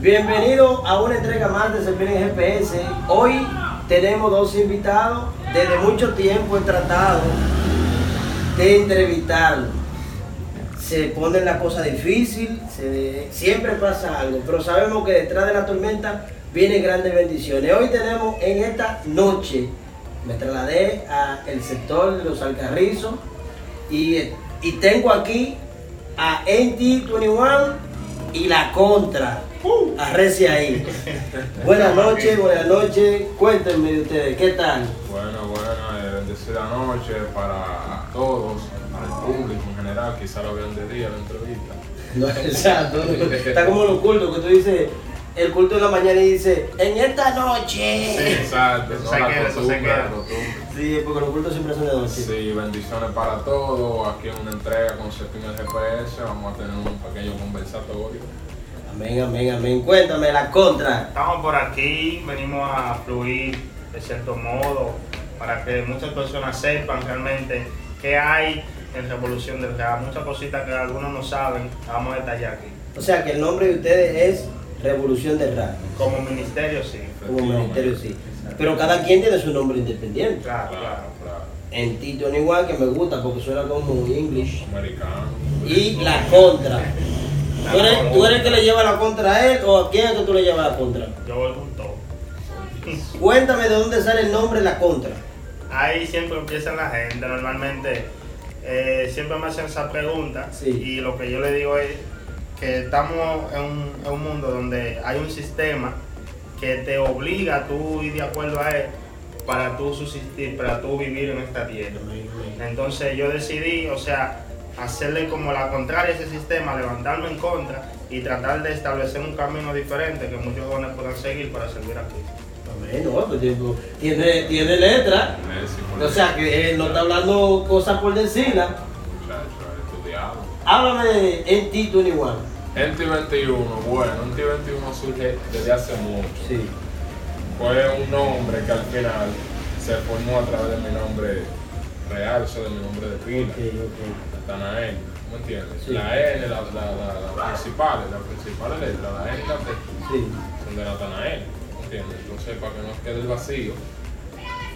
Bienvenido a una entrega más de Servir en GPS. Hoy tenemos dos invitados. Desde mucho tiempo he tratado de entrevistarlos. Se pone la cosa difícil, siempre pasa algo, pero sabemos que detrás de la tormenta vienen grandes bendiciones. Hoy tenemos en esta noche, me trasladé al sector de los Alcarrizos y, y tengo aquí a NT21 y la contra. Arrece ahí. Buenas noches, buenas noches. Cuéntenme de ustedes, ¿qué tal? Bueno, bueno, eh, bendecida noche para todos, para el público en general, quizá lo vean de día la entrevista. No, exacto. Está como los cultos que tú dices, el culto de la mañana y dice, en esta noche. Exacto, Eso no se la queda, eso se queda. Sí, porque los cultos siempre son de noche. Sí, bendiciones para todos, aquí en una entrega con Cepín el GPS, vamos a tener un pequeño conversatorio. Amén, amén, amén. Cuéntame la contra. Estamos por aquí, venimos a fluir de cierto modo para que muchas personas sepan realmente qué hay en Revolución del Rap. Muchas cositas que algunos no saben, vamos a detallar aquí. O sea que el nombre de ustedes es Revolución del Rap. Como ministerio, sí. Como ministerio, sí. Pero cada quien tiene su nombre independiente. Claro, Claro, claro. claro. En Tito igual que me gusta porque suena como English. Americano. Y la contra. ¿Tú eres, tú eres el que le lleva la contra a él o a quién es que tú le llevas la contra? Yo voy con todo. Cuéntame de dónde sale el nombre la contra. Ahí siempre empieza la gente, normalmente eh, siempre me hacen esa pregunta Sí. y lo que yo le digo es que estamos en un, en un mundo donde hay un sistema que te obliga a tú ir de acuerdo a él para tú subsistir, para tú vivir en esta tierra. Entonces yo decidí, o sea, hacerle como la contraria a ese sistema, levantarme en contra y tratar de establecer un camino diferente que muchos jóvenes puedan seguir para servir aquí. Amén, no, pues, tiene, tiene letra. O sea que él no está hablando cosas por decirla. Háblame de en Tito igual. NT 21, bueno, NT 21 surge desde hace mucho. Sí. Fue un nombre que al final se formó a través de mi nombre real, o sea, de mi nombre de pila, Ok, ok. Natanael. ¿Me entiendes? Sí. La N, la, la, la, la principal, la principal letra, la N y la T, Sí. son de Natanael. ¿Me entiendes? Entonces, para que no quede el vacío,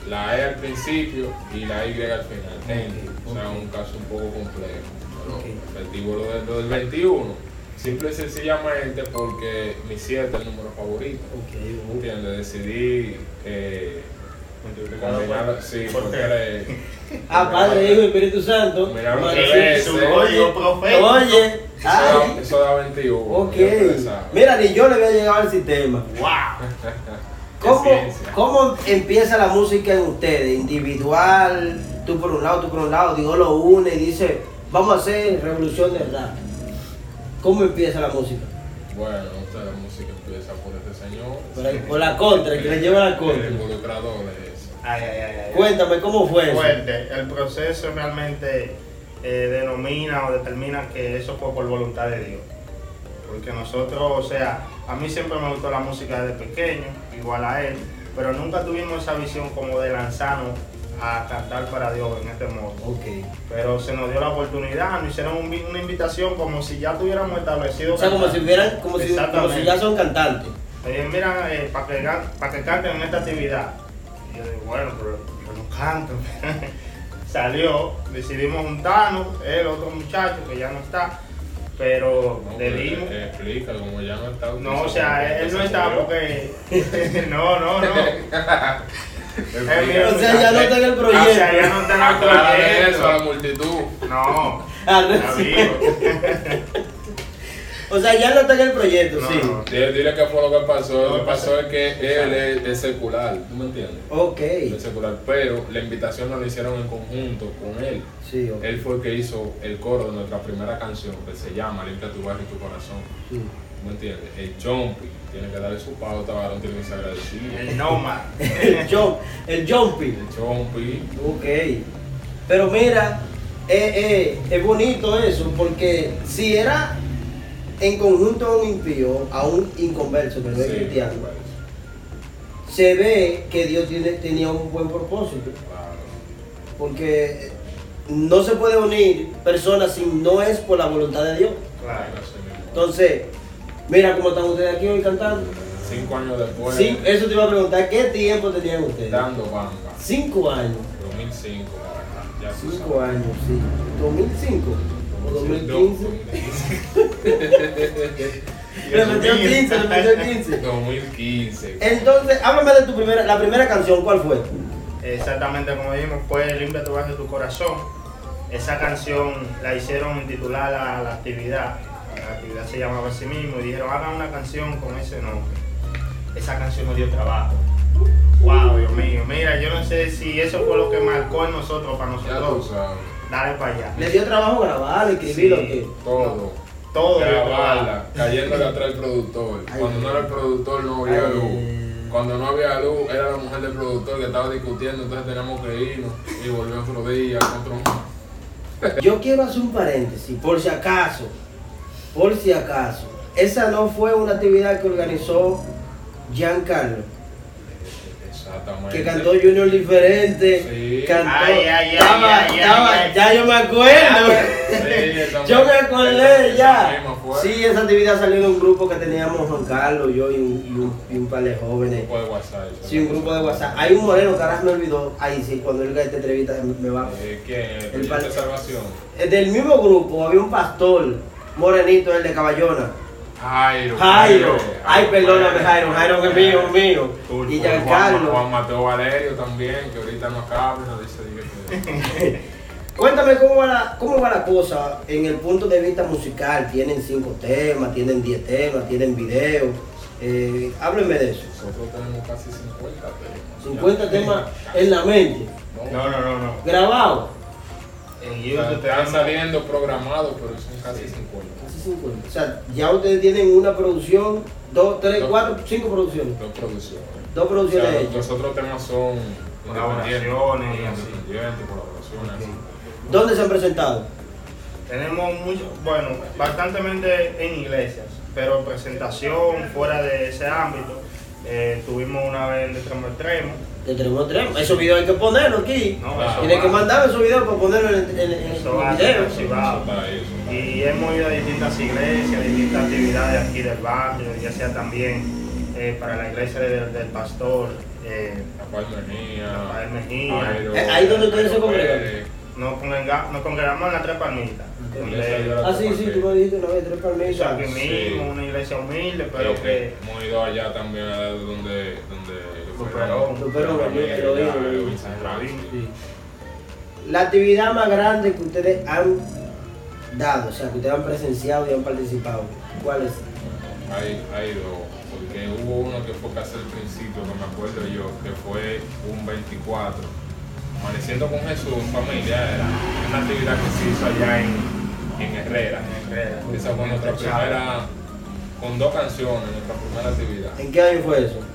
la E al principio y la Y al final. N. O sea, Ok. un caso un poco complejo. Pero Ok. efectivo lo, del- lo del 21. Simple y sencillamente porque mi 7 es el número favorito. ¿Me entiendes? Decidí eh, era- Ah, Padre, Hijo y Espíritu Santo. Tres veces. Profético. Oye, Eso ay, da, eso da 21. ok. ya ustedes saben. Mira, ni yo le había llegado al sistema. ¡Wow! ¿Cómo. ¿Cómo empieza la música en ustedes? ¿Individual? Tú por un lado, tú por un lado, Dios lo une y dice, vamos a hacer revolución del rap. ¿Cómo empieza la música? Bueno, esta la música empieza por este señor. Por, ahí- por la contra, el que le lleva la El contra. involucrador. Ay, ay, ay, ay. Cuéntame, ¿cómo fue eso? fuerte. El proceso realmente eh, denomina o determina que eso fue por voluntad de Dios. Porque nosotros, o sea, a mí siempre me gustó la música desde pequeño, igual a él, pero nunca tuvimos esa visión como de lanzarnos a cantar para Dios en este modo. Ok. Pero se nos dio la oportunidad, nos hicieron un una invitación como si ya tuviéramos establecido. O sea, como si hubieran, como si, como si Exactamente. ya son cantantes. Eh, mira, para que, pa' que canten en esta actividad. Y yo digo, bueno, pero yo no canto. Salió, decidimos juntarnos, él, otro muchacho que ya no está, pero No, le dimos. explica, como ya no está. No, o sea, él, él no se está murió. porque. no, no, no. Explica. O sea, ya no está en el O sea, ya proyecto. no está en el Aclara eso a la proyecto. multitud. No, Ah, O sea, ya no está en el proyecto, No, sí. no. Dile, dile qué fue lo que pasó. Lo que que pasó es que él es, es secular, ¿tú me entiendes? Ok. Es secular, pero la invitación no la hicieron en conjunto con él. Sí, ok. Él fue el que hizo el coro de nuestra primera canción, que se llama Limpia tu barrio y tu corazón. Sí. ¿Tú me entiendes? El Jumpy tiene que darle su pauta, varón tiene que ser agradecido. El Nomad. El, jump, el jumping. El Jumpy, Ok. Pero mira, eh, eh, es bonito eso, porque si era en conjunto a un impío, a un inconverso, que no es sí, cristiano, pues, se ve que Dios tiene, tenía un buen propósito. Porque no se puede unir personas si no es por la voluntad de Dios. Claro. Entonces, Mira cómo están ustedes aquí hoy cantando. Cinco años después, Sí, eso te iba a preguntar, ¿qué tiempo tenían ustedes? dando bamba. Cinco años. 2005 para acá, ya Cinco años, sí. 2005 o 2015. 2015. Le metió 15, le metió 15. 2015. Entonces, háblame de tu primera, la primera canción, ¿cuál fue? Exactamente como dijimos, fue Limpia tu de tu corazón. Esa canción la hicieron titular a la actividad. La actividad se llamaba así mismo y dijeron, hagan una canción con ese nombre. Esa canción nos dio trabajo. Wow, Dios mío. Mira, yo no sé si eso fue lo que marcó en nosotros, para nosotros. Dale para allá. ¿Le dio trabajo grabar, escribirlo Sí. o qué? Todo. Todo. Grabarla, cayéndole atrás el productor. Cuando no era el productor no había luz. Cuando no había luz era la mujer del productor que estaba discutiendo, entonces teníamos que irnos y volver otro día, otro. Yo quiero hacer un paréntesis, por si acaso, por si acaso. Esa no fue una actividad que organizó Giancarlo, Exactamente. que cantó Junior Diferente, Sí. cantó, Ay, ay, ay, estaba- ay, ay, estaba- ay. ya yo me acuerdo. Sí, Yo me acordé esa ya. Sí, esa actividad salió de un grupo que teníamos Juan Carlos, yo y un, y un, y un par de Un jóvenes. grupo de WhatsApp. Sí, un grupo de WhatsApp. Hay un moreno que ahora se me olvidó. Ahí sí, cuando él esta entrevista me va. Eh, ¿Quién? ¿El El de salvación? Eh, Del mismo grupo había un pastor morenito, el de Caballona. Jairo. Jairo. Ay, perdóname, Pérez. Jairo. Jairo es mío, es mío. Y cool. Juan, Giancarlo. Juan Mateo Valerio también, que ahorita no cabe, no dice. Cuéntame cómo va, la, cómo va la cosa en el punto de vista musical. Tienen cinco temas, tienen diez temas, tienen videos. Eh, háblenme de eso. Nosotros tenemos casi 50 temas. 50 temas en la mente, No, no, no, no. grabados. En O sea, YouTube están saliendo programados, pero son casi 50. Casi 50. O sea, ya ustedes tienen una producción, dos, tres, Dos. cuatro, cinco producciones. Dos producciones. Dos O producciones sea, hechas. los otros temas son Colaboraciones y así. independientes, colaboraciones. así. ¿Dónde se han presentado? Tenemos mucho, bueno, bastantemente en iglesias, pero presentación fuera de ese ámbito. eh, tuvimos una vez en Extremo Extremo. De tenemos tres. Esos videos hay que ponerlos aquí. No, Tienen que mandar esos videos para ponerlos en, en, en, Eso va video. Eso. Y hemos ido a distintas iglesias, distintas actividades aquí del barrio, ya sea también eh, para la iglesia del, del pastor. eh, Rafael Mejía. Rafael Mejía. Eh, ahí donde ustedes se congregan. Nos, congrega- nos congregamos en la Tres Palmitas. Ah, sí, sí, tú me dijiste una vez, tres palmitas. aquí Sí. mismo, una iglesia humilde, pero que Hemos ido allá también a donde. donde La actividad más grande que ustedes han dado, o sea, que ustedes han presenciado y han participado, ¿cuál es? Hay, hay dos, porque hubo uno que fue casi al principio, que me acuerdo yo, que fue un 24. Amaneciendo con Jesús, familia, era una actividad que se hizo allá en, en Herrera. en Herrera. Esa fue nuestra primera, con dos canciones, nuestra primera actividad. ¿En qué año fue eso?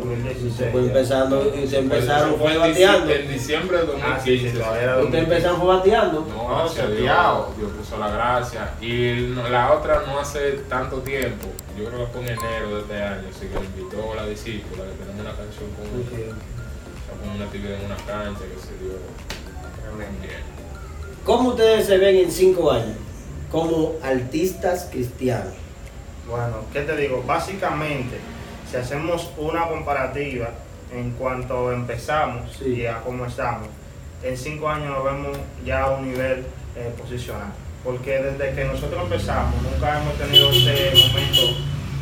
2016. fue empezando, y se empezaron fue bateando. En diciembre de Ah, sí, sí, 2015. todavía era Ustedes empezaron fue bateando. No, No, gracias a Dios, puso la gracia. Y la otra no hace tanto tiempo, yo creo que fue en enero de este año, así que invitó a la discípula, que tenemos una canción con, con una actividad en una cancha que se dio. ¿Cómo ustedes se ven en cinco años? Como artistas cristianos. Bueno, ¿qué te digo? Básicamente, si hacemos una comparativa en cuanto empezamos Sí. y a cómo estamos, en cinco años nos vemos ya a un nivel eh, posicional. Porque desde que nosotros empezamos, nunca hemos tenido ese momento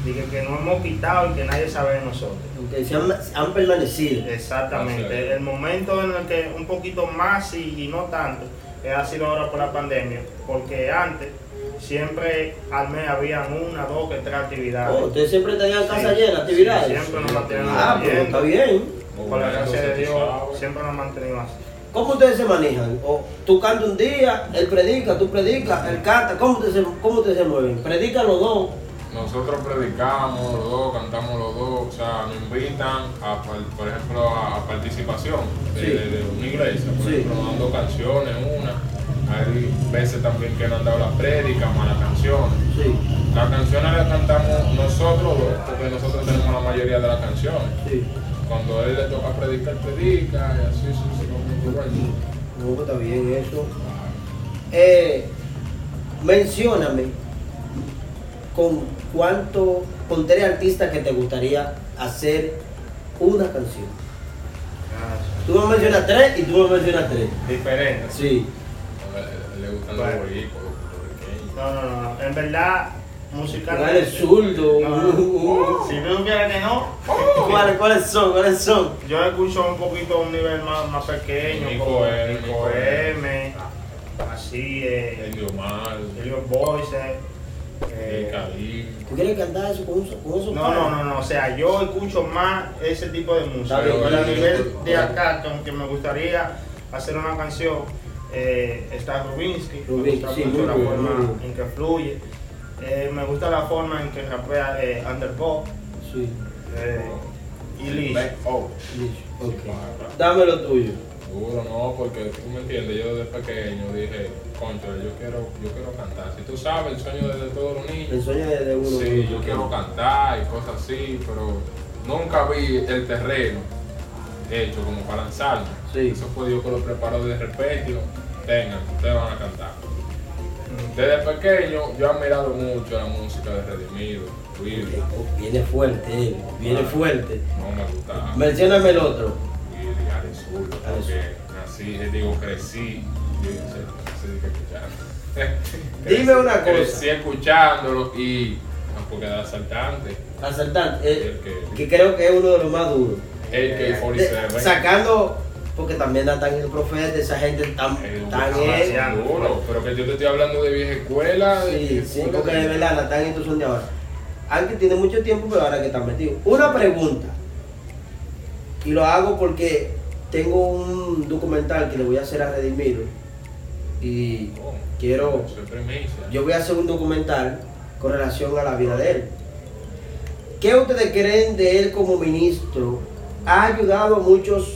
de que, nos hemos quitado y que nadie sabe de nosotros. Aunque se han, han permanecido. Exactamente. El momento en el que un poquito más y, y no tanto ha sido ahora por la pandemia, porque antes siempre al mes habían una, dos, que tres actividades. Oh, ustedes siempre tenían casa Sí, llena, actividades. sí, siempre nos mantenemos Ah, pero está bien. Por la gracia de Dios, Siempre. nos mantenemos así. ¿Cómo ustedes se manejan? O tú cantas un día, él predica, tú predicas, él canta. ¿Cómo ustedes se, cómo ustedes se mueven? Predican los dos. Nosotros predicamos los dos, cantamos los dos, o sea, nos invitan, a, por ejemplo, a, a participación de, Sí. de- de una iglesia, por Sí. ejemplo, nos dando canciones, una. Hay veces también que nos han dado las prédicas, más las canciones. Sí, Las canciones las cantamos nosotros porque nosotros tenemos la mayoría de las canciones. sí. Cuando él le toca predicar, predica, y así sucesivamente. No, pues está bien eso. Eh, mencióname con cuánto, con tres artistas que te gustaría hacer una canción. Tú me mencionas tres y tú me mencionas tres. Diferente. Sí. Gustan Bueno. los boricos, los puertorriqueños. No, no, no, no. En verdad, ¿Cuál musicalmente. es zurdo? No. Si tú supieras que no, ¿Cuáles, ¿Cuáles son? ¿Cuáles son? yo escucho un poquito a un nivel más, más pequeño, Nico como M, Nico Nico M, así, eh, Indio Mal, Elliot Boyce. el eh. ¿Tú quieres cantar eso con eso? Con eso No, no, no, no, o sea, yo escucho más ese tipo de música. Pero a nivel de acá, que aunque me gustaría hacer una canción, eh, está Rubinsky, me gusta sí, mucho la forma en que fluye. Eh, me gusta la forma en que rapea eh, Underpop Sí. eh, y Liz. Oh. Dame lo tuyo. Seguro no, porque tú me entiendes, yo desde pequeño dije, concho, yo quiero, yo quiero cantar. Si tú sabes el sueño de todos los El niños, sueño de de uno. sí, yo quiero cantar y cosas así, pero nunca vi el terreno hecho como para lanzarme. Sí. Eso fue Dios que lo preparó de repente, tengan, ustedes van a cantar. Desde pequeño yo he admirado mucho la música de Redimido, Luis, Oh, Viene fuerte, él. Viene Ah. fuerte. no me gustaba. Mencióname el otro. y de Alex Zurdo, Alex porque nací, eh, digo, crecí, yo no sé, sé. Dime una cosa. Crecí escuchándolo y, no, porque era asaltante, Asaltante. el eh, que, que creo que es uno de los más duros. el que De- 47, sacando, porque también están el profeta, esa gente tan, el tan pero que yo te estoy hablando de vieja escuela, Sí, sí, escuela porque de verdad Natán y estos son de ahora. Aunque tiene mucho tiempo, pero ahora que están metidos. Una pregunta. Y lo hago porque tengo un documental que le voy a hacer a Redimido. Y Oh, quiero. Yo voy a hacer un documental con relación a la vida de él. ¿Qué ustedes creen de él como ministro? ¿Ha ayudado a muchos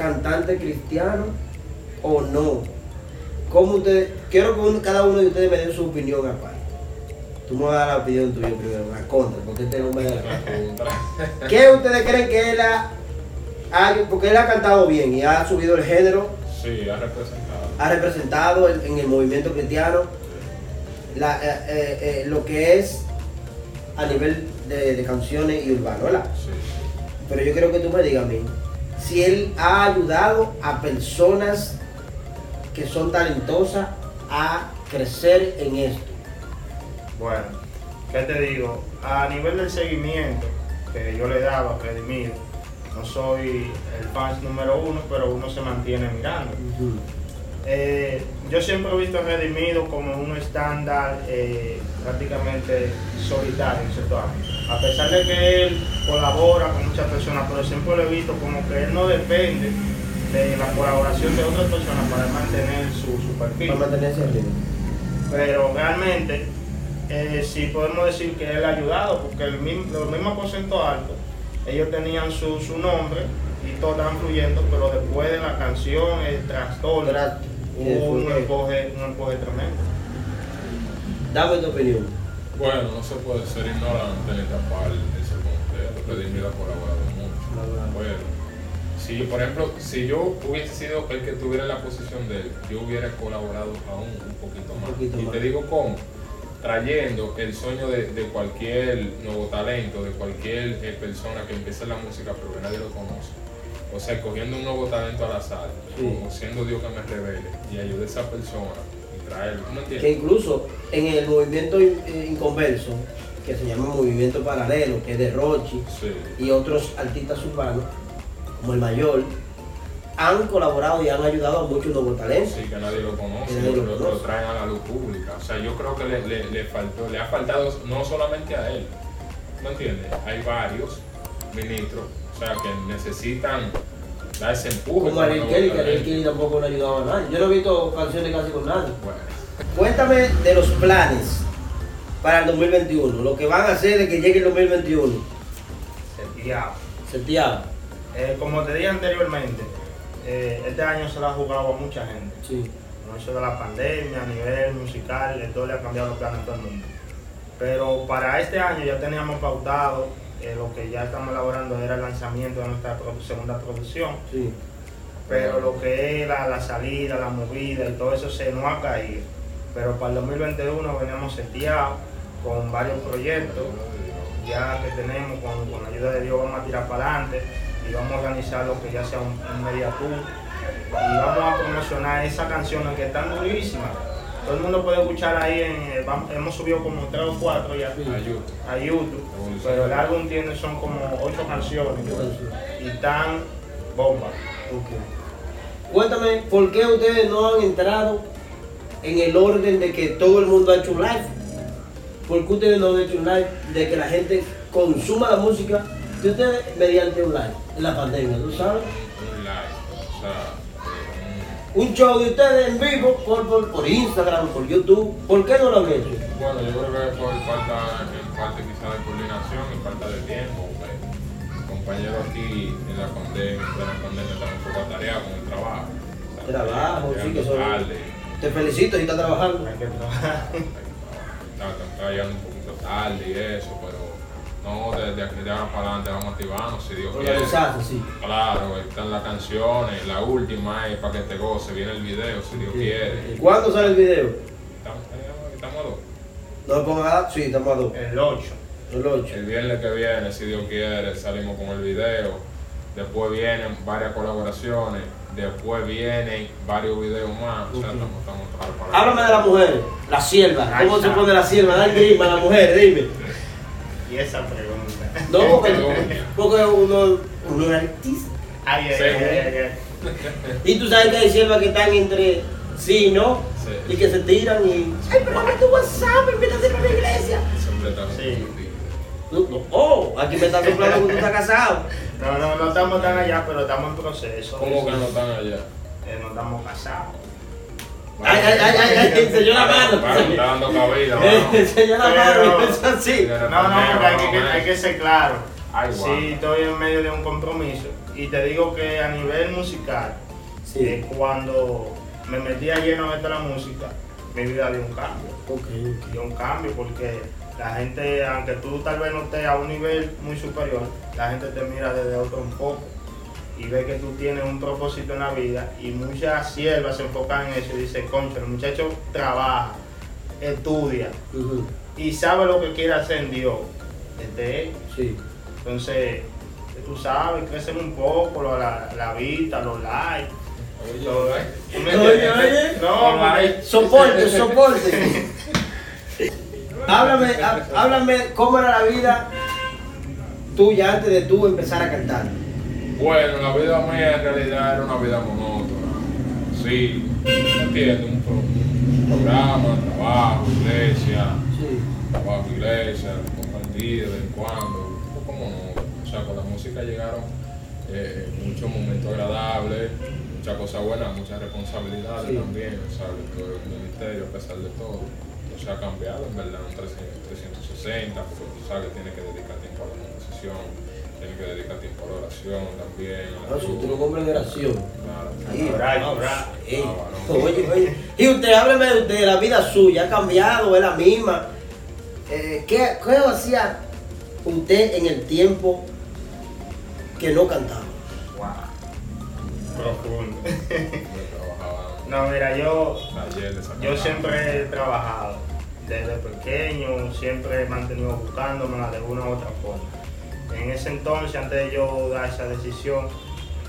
cantantes cristianos o no? ¿Cómo ustedes, quiero que uno- cada uno de ustedes me dé su opinión aparte. Tú me vas a dar la opinión tuya primero, la contra, porque este no me da la. ¿Qué ustedes creen que él ha, ha- porque él ha cantado bien y ha subido el género, Sí, ha representado. ha representado en, en el movimiento cristiano la- eh, eh, eh, lo que es a nivel de, de canciones y urbano, ¿verdad? Sí. Pero yo quiero que tú me digas a mí si él ha ayudado a personas que son talentosas a crecer en esto. Bueno, ¿qué te digo? A nivel del seguimiento que yo le daba a Redimido, no soy el fan número uno, pero uno se mantiene mirando. Eh, yo siempre he visto a Redimido como un estándar eh, prácticamente solitario en cierto ámbito. A pesar de que él colabora con muchas personas, pero siempre lo he visto como que él no depende de la colaboración de otras personas para mantener su, su perfil. Para mantenerse arriba. Pero realmente eh, sí podemos decir que él ha ayudado, porque el mismo, los mismos aposentos altos, ellos tenían su, su nombre y todos estaban fluyendo, pero después de la canción, el trastorno, hubo un empuje, un empuje tremendo. Dame tu opinión. Bueno, no se puede ser ignorante ni tapar ese conteo. Redimido ha colaborado mucho. Bueno, si por ejemplo, si yo hubiese sido el que tuviera la posición de él, yo hubiera colaborado aún un poquito Un más. poquito y más. te digo cómo. Trayendo el sueño de, de cualquier nuevo talento, de cualquier eh, persona que empiece la música pero que nadie lo conoce. O sea, cogiendo un nuevo talento al azar, Sí. como siendo Dios que me revele y ayude a esa persona traerlo. ¿Tú me que incluso en el movimiento in- eh, inconverso, que se llama Movimiento Paralelo, que es de Rochi Sí. y otros artistas urbanos, como el Mayor, han colaborado y han ayudado a muchos nuevos talentos. Sí, que nadie lo conoce, Que nadie lo lo, traen a la luz pública. O sea, yo creo que le, le, le faltó, le ha faltado no solamente a él, ¿me entiendes? Hay varios ministros, o sea, que necesitan ese empuje. Como Ariel Kelly, que Ariel. Kelly tampoco no ha ayudado a nadie. Yo no he visto canciones casi con nadie. Bueno, Cuéntame de los planes para el 2021, lo que van a hacer de que llegue el 2021. Seteado. Seteado. Eh, como te dije anteriormente, eh, este año se lo ha jugado a mucha gente. Sí. Con eso de la pandemia, a nivel musical, esto le ha cambiado los planes a todo el mundo. Pero para este año ya teníamos pautado, eh, lo que ya estamos elaborando era el lanzamiento de nuestra segunda producción. Sí. Pero lo que es la, la salida, la movida y todo eso se nos ha caído. Pero para el 2021 veníamos seteados con varios proyectos ya que tenemos, con, con la ayuda de Dios vamos a tirar para adelante y vamos a organizar lo que ya sea un, un media tour y vamos a promocionar esas canciones que están durísimas. Todo el mundo puede escuchar ahí, en, eh, vamos- hemos subido como tres o cuatro ya Ayuda. a YouTube, pero el álbum tiene son como ocho canciones y están bombas. Ok. Cuéntame, ¿por qué ustedes no han entrado en el orden de que todo el mundo ha hecho un live? ¿Por qué ustedes no han hecho un live de que la gente consuma la música de ustedes mediante un live en la pandemia? ¿Tú sabes? Un live. O sea, Un show de ustedes en vivo por, por, por Instagram, por YouTube. ¿Por qué no lo han hecho? bueno, yo creo que es por falta, en parte quizá de coordinación y falta de tiempo. mis compañeros aquí en la pandemia, en la pandemia están un poco atareados con el trabajo. O sea, Trabajo, sí, que son- tarde. Te felicito si estás trabajando. Hay que trabajar. Está, está llegando un poquito tarde y eso, pero no, desde aquí de ahora para adelante vamos a activarnos si Dios quiere. Sí. Claro, ahí están las canciones, la última es para que te goce, viene el video si Dios quiere. ¿Cuándo sale el video? Estamos, eh, estamos a dos. ¿No pongan a Sí, estamos a dos. El 8. El 8. El viernes que viene, si Dios quiere, salimos con el video. Después vienen varias colaboraciones. Después vienen varios videos más. O sea, estamos, estamos Háblame de las mujeres, la sierva. ¿Cómo se pone la sierva? Da el grima a la mujer, dime. Y esa pregunta. No, porque, porque uno, uno es artista. Ay, ay, Sí. ay, ay, ay. Y tú sabes que hay siervas que están entre sí y no. Sí. Y que se tiran y. ¡Ay, pero dame tu WhatsApp! ¡Invita a hacer una iglesia! Siempre estamos Sí. confundidos. No, no, Oh, aquí me están soplando que tú estás casado. No, no, no estamos tan allá, pero estamos en proceso. ¿Cómo que no están allá? Eh, no estamos casados. La mano. Está dando cabida, Eh, mano. Eso así. No, no, porque hay que, ser claro. Sí, estoy en medio de un compromiso. Y te digo que a nivel musical, eh, cuando me metí a lleno de la música, mi vida dio un cambio. Dio un cambio porque la gente, aunque tú tal vez no estés a un nivel muy superior, la gente te mira desde otro enfoque y ve que tú tienes un propósito en la vida y muchas siervas se enfocan en eso y dicen, concha, el muchacho trabaja, estudia y sabe lo que quiere hacer en Dios. Desde él. Sí. Entonces, tú sabes, crecen un poco lo- la, la vista, los likes. Oye, todo, ay. ¿tú me Oye, oye. No, porque- Soporte, soporte. háblame, há- háblame cómo era la vida tuya antes de tú empezar a cantar. Bueno, la vida mía en realidad era una vida monótona. Sí, entiendo, un, pro- un programa, trabajo, iglesia, Sí. trabajo, iglesia, compartir de vez en cuando, un poco monótono. O sea, con la música llegaron eh, muchos momentos agradables, muchas cosas buenas, muchas responsabilidades Sí. también, ¿sabes? Todo el ministerio, a pesar de todo. No se ha cambiado, en verdad, un 300 360, porque tú sabes que tienes que dedicar tiempo a la composición, tienes que dedicar tiempo a la oración también. No, si tú no compras de oración. Claro. Ah. Oye, oye. Y usted, hábleme de usted, la vida suya, ha cambiado, es la misma. Eh, ¿qué, ¿Qué hacía usted en el tiempo que no cantaba? Profundo. Yo trabajaba No, mira, yo en Yo siempre he trabajado, desde pequeño, siempre he mantenido buscándomela de una u otra forma. En ese entonces, antes de yo dar esa decisión,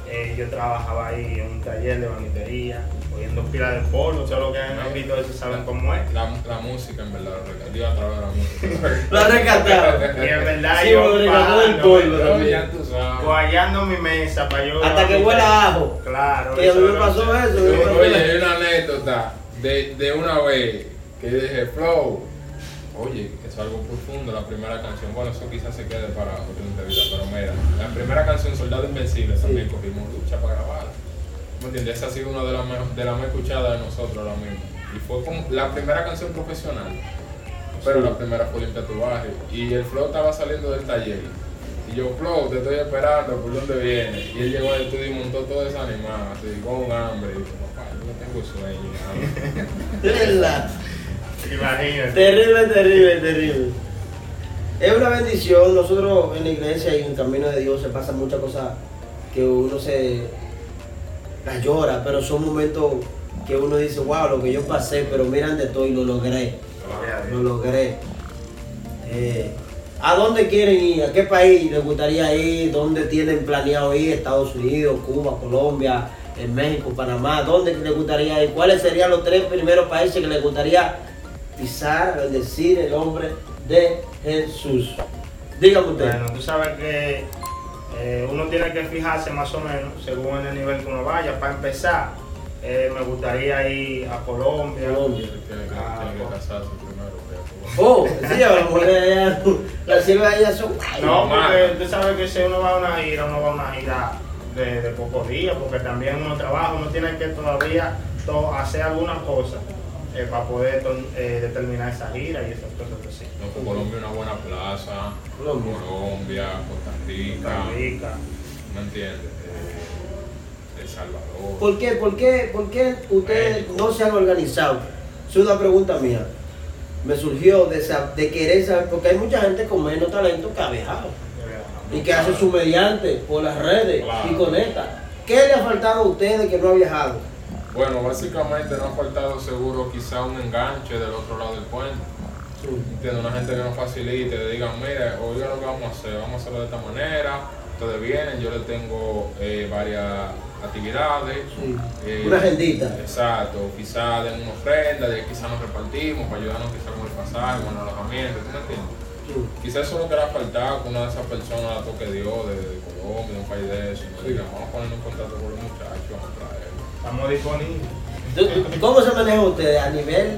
eh, yo trabajaba ahí en un taller de banitería, cogiendo pilas de polvo, todo lo que han visto eso saben cómo es. La, la música, en verdad, a través de la música. Lo ha rescatado. Y en verdad Sí, yo ganó el polvo también. guayando mi mesa para yo... Hasta que huela ajo. Claro. Que a mí me pasó eso, Oye, hay una anécdota de, de una vez que dije, Flow, oye, eso es algo profundo, la primera canción, bueno, eso quizás se quede para otra entrevista, pero mira, la primera canción, Soldado Invencible, también cogimos lucha para grabarla. ¿Me entiendes? Esa ha sido una de las más, de las más escuchadas de nosotros ahora mismo. Y fue como la primera canción profesional, pero Sí. la primera fue Limpia tu barrio. Y el Flow estaba saliendo del taller. Y yo, Flow, te estoy esperando, ¿por dónde viene? Y él llegó al estudio y montó todo desanimado, así, con hambre. Y yo, papá, yo no tengo sueño. hambre". De verdad. Imagínate. Terrible, terrible, terrible. Es una bendición. Nosotros en la iglesia y en el camino de Dios se pasan muchas cosas que uno se las llora, pero son momentos que uno dice, wow, lo que yo pasé, pero mira de todo y lo logré. Lo logré. Eh, ¿A dónde quieren ir? ¿A qué país les gustaría ir? ¿Dónde tienen planeado ir? ¿Estados Unidos, Cuba, Colombia, en México, Panamá? ¿Dónde les gustaría ir? ¿Cuáles serían los tres primeros países que les gustaría pisar, bendecir el nombre de Jesús? Dígame usted. Bueno, tú sabes que eh, uno tiene que fijarse más o menos según el nivel que uno vaya. Para empezar, eh, me gustaría ir a Colombia. Colombia. Tiene que, Ah, tiene que pues. casarse primero. Oh, sí, las mujeres allá, las siervas allá son. No, porque tú sabes que si uno va a una gira, uno va a una gira de, de pocos días, porque también uno trabaja, uno tiene que todavía to- hacer alguna cosa eh, para poder eh, determinar esa gira y esas cosas así. No, pues Colombia es una buena plaza. Colombia. Colombia, Costa Rica. Costa Rica. ¿Me entiendes? Eh, El Salvador. ¿Por qué, por qué, por qué ustedes México. no se han organizado? Es una pregunta mía. Me surgió de, querer saber, porque hay mucha gente con menos talento que ha viajado y que hace su mediante por las redes y conecta. ¿Qué le ha faltado a ustedes que no ha viajado? Bueno, básicamente no ha faltado seguro quizá un enganche del otro lado del puente. Entiendo, una gente que nos facilite, que digan, mire, oiga lo que vamos a hacer, vamos a hacerlo de esta manera, ustedes vienen, yo les tengo eh, varias actividades. Sí. eh, Una agendita. Exacto, quizá den una ofrenda, de quizá nos repartimos para ayudarnos quizá con el pasaje, con el alojamiento, ¿tú me entiendes? Sí. Quizás eso es lo que le ha faltado, que una de esas personas la toque Dios de, de Colombia, de un país de eso, nos digan, vamos a ponernos en contacto con los muchachos, vamos a traerlos. Estamos disponibles. ¿Tú- ¿Cómo se manejan ustedes a nivel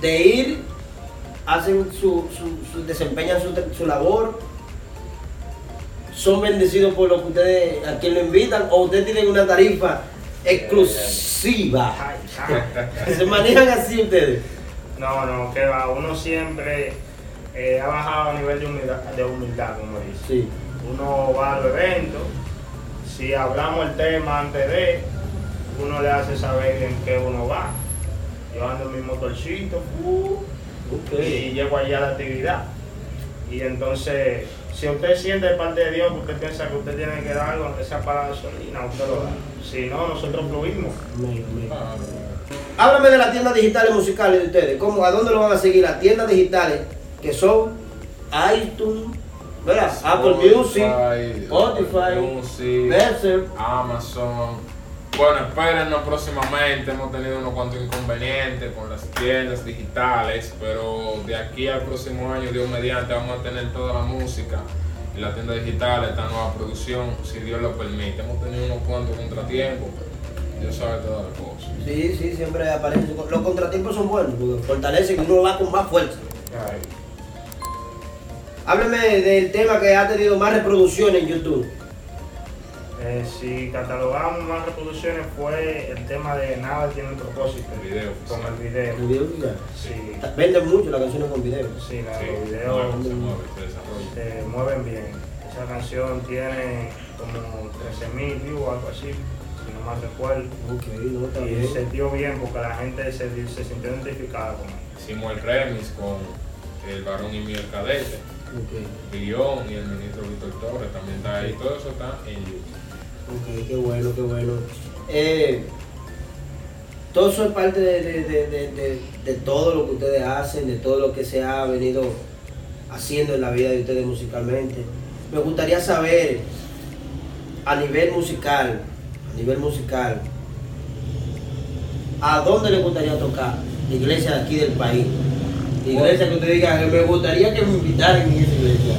de ir, hacen su, su, su- desempeñan su, su labor, son bendecidos por lo que ustedes, a quien lo invitan, o ustedes tienen una tarifa exclusiva? ¿Se manejan así ustedes? No, no, que va, uno siempre eh, ha bajado a nivel de humildad, de humildad, como dice. Sí. Uno va a los eventos, si hablamos el tema antes de, uno le hace saber en qué uno va. Yo ando en mi motorcito uh, y llego allá a la actividad. Y entonces, si usted siente de parte de Dios que usted piensa que usted tiene que dar algo, aunque sea para la gasolina, usted lo da. Si no, nosotros fluimos. Ah, Háblame de las tiendas digitales musicales de ustedes. ¿Cómo, ¿A dónde lo van a seguir? Las tiendas digitales que son iTunes, ¿verdad? Apple Music, Spotify, Music. Amazon. Bueno, espérennos próximamente. Hemos tenido unos cuantos inconvenientes con las tiendas digitales, pero de aquí al próximo año, Dios mediante, vamos a tener toda la música y la tienda digital, esta nueva producción, si Dios lo permite. Hemos tenido unos cuantos contratiempos, pero Dios sabe todas las cosas. Sí, sí, siempre aparecen. Los contratiempos son buenos, porque fortalecen y uno va con más fuerza. Hábleme del tema que ha tenido más reproducciones en YouTube. Eh, si catalogamos más reproducciones fue el tema de Nada tiene un propósito. El video Con el video. El video oficial. Sí, Venden mucho las canciones con video. sí, la- Sí, los videos se mueven bien. Esa canción tiene como 13.000 views o algo así, si no mal recuerdo. Ok, no, está Y bien. se dio bien porque la gente se, se sintió identificada con él. Hicimos el remix con el varón y mi cadete. Ok, Guión y el ministro Víctor Torres también está ahí. Todo eso está en YouTube. Ok, qué bueno, qué bueno. Eh, todo eso es parte de, de- de- de- todo lo que ustedes hacen, de todo lo que se ha venido haciendo en la vida de ustedes musicalmente. Me gustaría saber, a nivel musical, a nivel musical, ¿a dónde le gustaría tocar? Iglesia de aquí del país. Iglesia que usted diga, me gustaría que me invitaran en esa iglesia.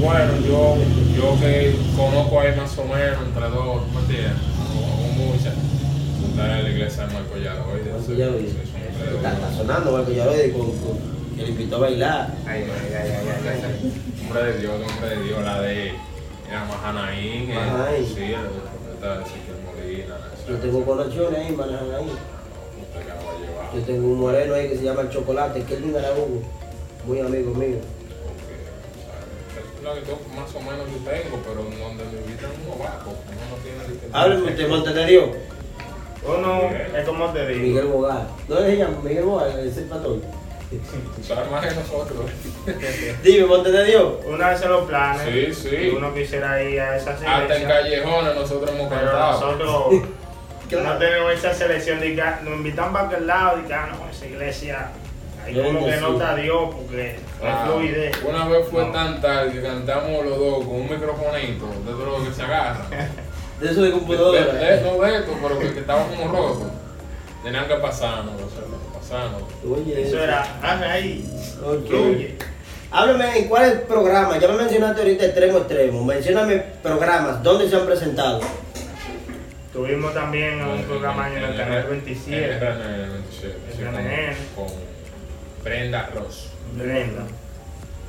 Bueno, yo, yo que conozco ahí más o menos entre dos, ¿me entiendes? O, muchas. Juntar a la iglesia de Marco Yaroide. Marco Yaroide. de Está, está sonando Marco Yaroide con, con- que le invitó a bailar. Ay, ay, ay, ay, ay. Hombre de Dios, hombre de Dios, la de era Mahanaín, eh, Mahanaín. sí, el profeta Ezequiel Molina. Yo tengo conexiones ahí, la a llevar. Yo tengo un moreno ahí que se llama el Chocolate, que es de Araújo, muy amigo mío. Lo que yo más o menos yo tengo, pero donde me invitan uno va, porque uno no tiene usted, Monte de Dios. Uno, es como te digo, Miguel Bogar. ¿No se llama Miguel Bogar? Es el patrón. Tú sabes más que nosotros. Dime, Monte de Dios. uno hace los planes Sí, sí. y uno quisiera ir a esas Hasta en callejones nosotros hemos pero cantado. nosotros no tenemos esa selección de que nos invitan para aquel lado y que ah, no, esa iglesia Yo como que no está Dios porque no Ah, es fluidez. Una vez fue No. tan tal que cantamos los dos con un microfonito de todo lo que se agarra. De eso de De, computadora. de- no de esto, pero que, que estaba como roto. Tenían que pasarnos, o sea, pasarnos. Oye, Eso era, hazme ahí, fluye. Háblame en cuáles programas, ya me mencionaste ahorita extremo extremo, mencióname programas, ¿dónde se han presentado? Tuvimos también un programa en el canal 27, En el canal 27, sí, RNN. con, con Brenda Ross. Brenda.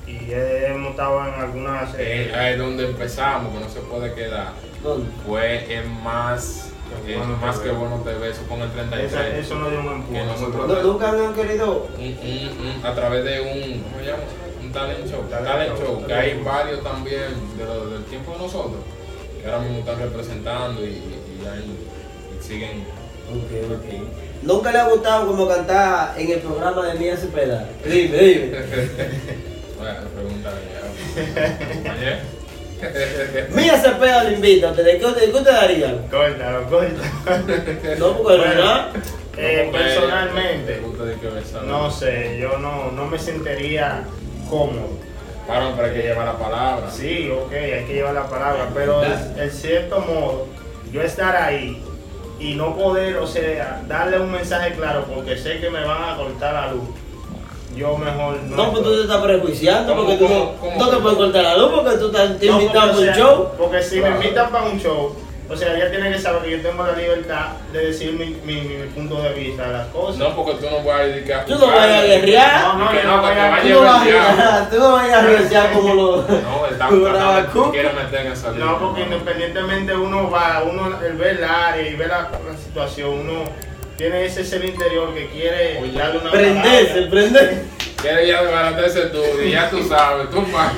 Y hemos estado en algunas. Eh, eh, ahí es donde empezamos, que no se puede quedar. ¿Dónde? Fue en más, en bueno más que bueno te ve, eso con el 33. esa- eso nos dio un empuje. nosotros- No, nunca han querido. un- un- un- a través de un, ¿cómo se llama? Un talent show. Talent Talent show, show, que hay varios también de lo- del tiempo de nosotros, que ahora mismo están representando y, y- y ahí- y siguen. Ok, ok. ¿Nunca le ha gustado como cantar en el programa de Mía Cepeda? Dime, dime. Bueno, pregúntale ya. Mía Cepeda le invita, ¿de qué, de qué usted daría? Córtalo, córtalo. No, porque Bueno, ¿verdad? Eh, personalmente, te no sé, yo no, no me sentiría cómodo. Claro, pero hay que llevar la palabra. Sí, ok, hay que llevar la palabra, pero en cierto modo, yo estar ahí y no poder, o sea, darle un mensaje claro porque sé que me van a cortar la luz, yo mejor no. No, pues tú te estás prejuiciando ¿Cómo, porque tú no, no te puedes cortar la luz porque tú estás te No, invitando porque, a o un show. Porque si Claro. me invitan para un show, o sea, ella tiene que saber que yo tengo la libertad de decir mi, mi, mi punto de vista de las cosas. No, porque tú no vas a dedicar. Tú no vayas a guerrear. No, no, Que yo no, no que voy a- vaya Tú no vas a arriesgar como los. No, Rabacú. tú quieres meter en esa. No, porque independientemente uno va, uno el ver el área y ver la, la situación, uno tiene ese ser interior que quiere Oye, darle una Prenderse, palabra. prender. Quieres ya desbaratarse tú, y ya tú sabes, tú vas.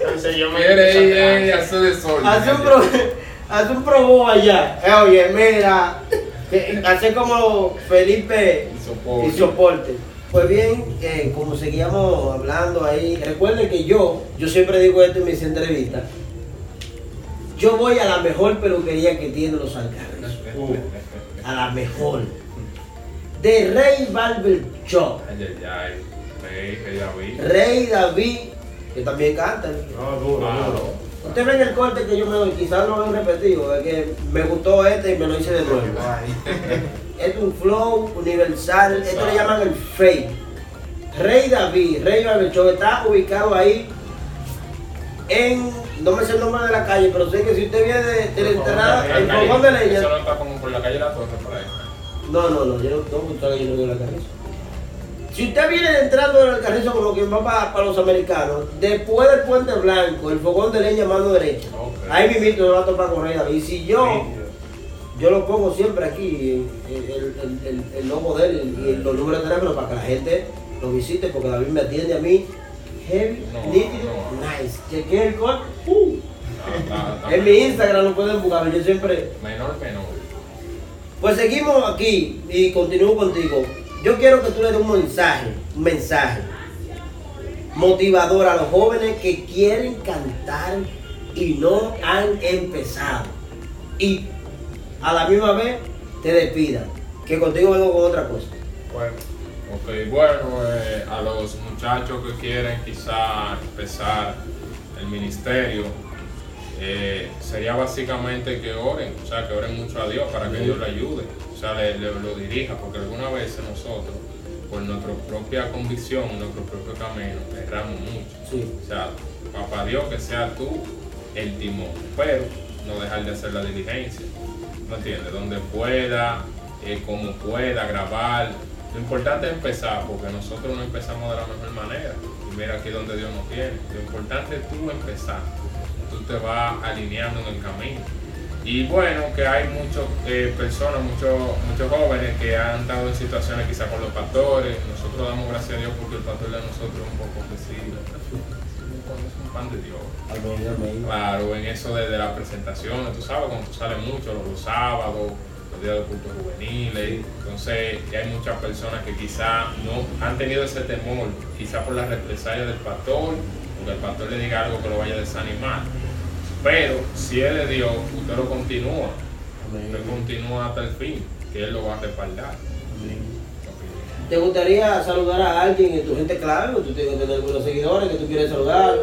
Entonces yo me Quieres ir a hacer desorden. Hace un pro, hace un probo allá. Eh, oye, mira. Hace como Felipe Y soporte. y soporte. Pues bien, eh, como seguíamos hablando ahí, recuerden que yo, yo siempre digo esto en mis entrevistas, yo voy a la mejor peluquería que tiene los alcaldes. A la mejor. De Rey Barber Shop. Ay, ay, ay. Rey, Rey David. Rey David, que también canta. No, duro, duro. Ustedes ven el corte que yo me doy, quizás lo ven repetido, es que me gustó este y me lo hice de nuevo. Es un flow universal, esto le llaman el fake. Rey David, Rey Barbershop, está ubicado ahí en, no me sé el nombre de la calle, pero sé que si usted viene de, de la entrada, La el fogón de Eso leña. no está como por la calle La Torre, por ahí. No, no, no, yo no, no, usted yo no veo la carrizo. Si usted viene entrando en el carrizo como quien va para, los americanos, después del puente blanco, el fogón de leña mano derecha, ahí mismito me va a topar con Rey David. Y si yo, yo lo pongo siempre aquí, el, el, el, logo de él y los números de teléfono para que la gente lo visite, porque David me atiende a mí. Heavy, No, nítido, no. nice. Chequeé el corte. Uh. Está En mi Instagram lo pueden buscar, yo siempre Menor, menor. pues seguimos aquí y continúo contigo. Yo quiero que tú le des un mensaje, un mensaje motivador a los jóvenes que quieren cantar y no han empezado. Y a la misma vez te despidan. Que contigo vengo con otra cosa. Bueno, Ok, bueno, eh, a los muchachos que quieren quizá empezar el ministerio, eh, sería básicamente que oren, o sea, que oren mucho a Dios para que Dios le ayude, o sea, le, le- lo dirija, porque algunas veces nosotros, por nuestra propia convicción, nuestro propio camino, erramos mucho. Sí. O sea, papá Dios, que sea tú el timón, pero no dejar de hacer la diligencia. ¿Me entiendes? Donde pueda, eh, como pueda, grabar. Lo importante es empezar, porque nosotros no empezamos de la mejor manera. Y mira aquí donde Dios nos tiene. Lo importante es tú empezar. Tú te vas alineando en el camino. Y bueno, que hay muchas personas, muchos muchos jóvenes que han estado en situaciones quizás con los pastores. Nosotros damos gracias a Dios porque el pastor de nosotros es un poco ofrecido. Es un pan de Dios. Claro, en eso de, de las presentaciones, tú sabes, cuando tú sales mucho los, los sábados, los días de cultos juveniles, entonces y hay muchas personas que quizá no han tenido ese temor, quizá por la represalia del pastor, porque el pastor le diga algo que lo vaya a desanimar. Pero si él le dio, usted lo continúa, usted continúa hasta el fin, que él lo va a respaldar. ¿Te gustaría saludar a alguien en tu gente clave? ¿O tú tienes que tener algunos seguidores que tú quieres saludar?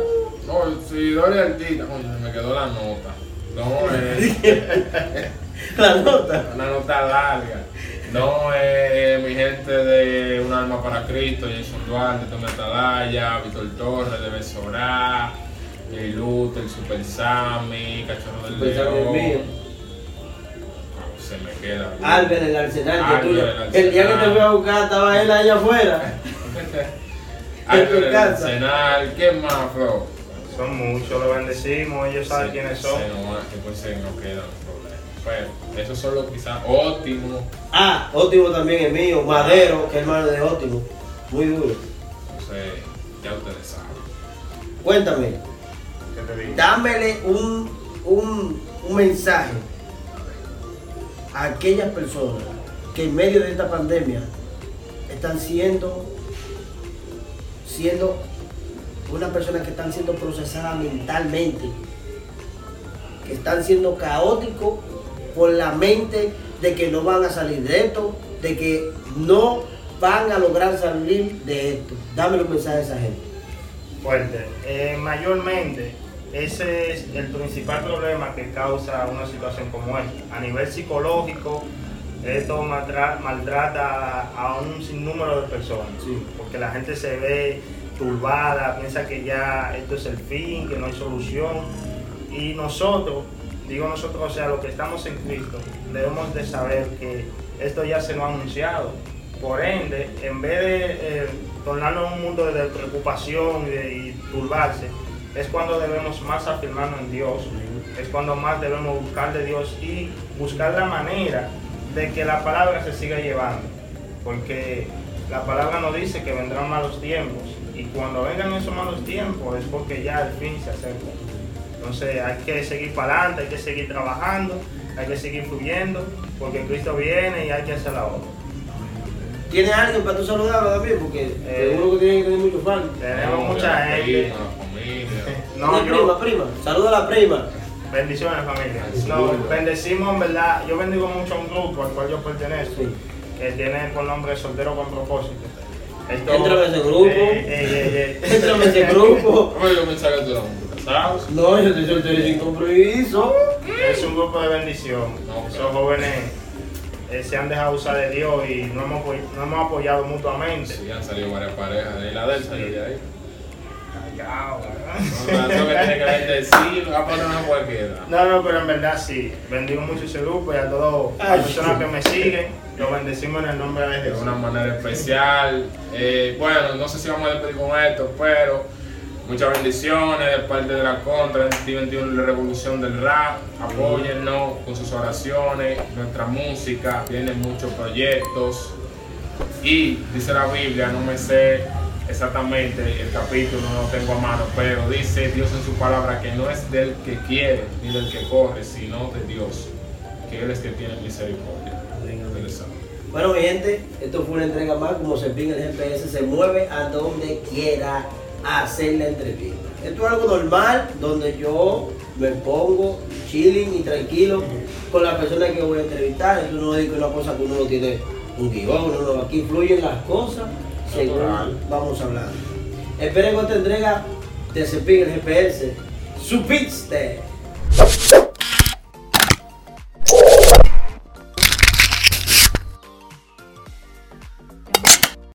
No, el seguidor y artista, coño, me quedó la nota. No, es La nota. una nota larga. No, es mi gente de Un Alma para Cristo, Jason Duarte, Tomé Atalaya, Víctor Torres, de Besorá, Jay Lute, el Super Sammy, Cachorro del Super Sammy es León. mío. Ah, Se me queda. Albert el Arsenal, que tuyo. el El día que te fui a buscar estaba él allá afuera. Albert, el. Arsenal, ¿qué más, bro? Son muchos, los bendecimos, ellos saben quiénes son. Se nos va, después se nos quedan problemas. Pero esos son los quizás óptimos. Ah, Ótimo también es mío. Madero, que es hermano de Ótimo. Muy duro. Entonces, ya ustedes saben. Cuéntame, ¿Qué te digo? dámele un, un, un mensaje a aquellas personas que en medio de esta pandemia están siendo, siendo unas personas que están siendo procesadas mentalmente, que están siendo caóticos por la mente de que no van a salir de esto, de que no van a lograr salir de esto. Dámele un mensaje a esa gente. Fuerte. Eh, mayormente, ese es el principal problema que causa una situación como esta. A nivel psicológico, esto maltra- maltrata a un sinnúmero de personas. Sí. Porque la gente se ve turbada, piensa que ya esto es el fin, que no hay solución. Y nosotros, digo nosotros, o sea, los que estamos en Cristo, debemos de saber que esto ya se nos ha anunciado. Por ende, en vez de eh, tornarnos en un mundo de preocupación y, de, y turbarse, es cuando debemos más afirmarnos en Dios, es cuando más debemos buscar de Dios y buscar la manera de que la palabra se siga llevando. Porque la palabra nos dice que vendrán malos tiempos y cuando vengan esos malos tiempos es porque ya el fin se acerca. Entonces hay que seguir para adelante, hay que seguir trabajando, hay que seguir fluyendo, porque Cristo viene y hay que hacer la obra. ¿Tiene alguien para tú saludarlo también? Porque Eh, seguro que tiene que tener muchos fans. Tenemos No, mucha gente. No, ¿Tiene yo, prima, prima. Saluda a la prima. bendiciones familia. No, bendecimos en verdad. Yo bendigo mucho a un grupo al cual yo pertenezco, Sí. que tiene por nombre Soltero con Propósito. Entra en ese grupo. Eh, eh, eh, eh. Entra en ese grupo. De los casados. No, yo estoy soltero sin compromiso. Es un grupo de bendición. Esos jóvenes eh, se han dejado usar de Dios y no hemos, no hemos apoyado mutuamente. Sí, han salido varias parejas de. La de él salió de ahí. Callao, No, no, eso que tiene que bendecir, va a poner una cualquiera. No, no, pero en verdad sí. Bendigo mucho ese grupo y a todas las personas que me siguen. Los bendecimos en el nombre de de Jesús. una manera especial. Eh, bueno, no sé si vamos a despedir con esto, pero muchas bendiciones de parte de la Contra 2021 la revolución del rap. Apóyennos con sus oraciones, nuestra música, vienen muchos proyectos. Y dice la Biblia, no me sé exactamente el capítulo, no lo tengo a mano, pero dice Dios en su palabra que no es del que quiere ni del que corre, sino de Dios, que Él es que tiene misericordia. Bueno, mi gente, esto fue una entrega más. Como se el GPS se mueve a donde quiera hacer la entrevista. Esto es algo normal, donde yo me pongo chilling y tranquilo con la persona que voy a entrevistar. Esto no es una cosa que uno no tiene un guion, no, no, aquí fluyen las cosas según vamos hablando. Esperen otra entrega de Cepín el GPS. Supiste.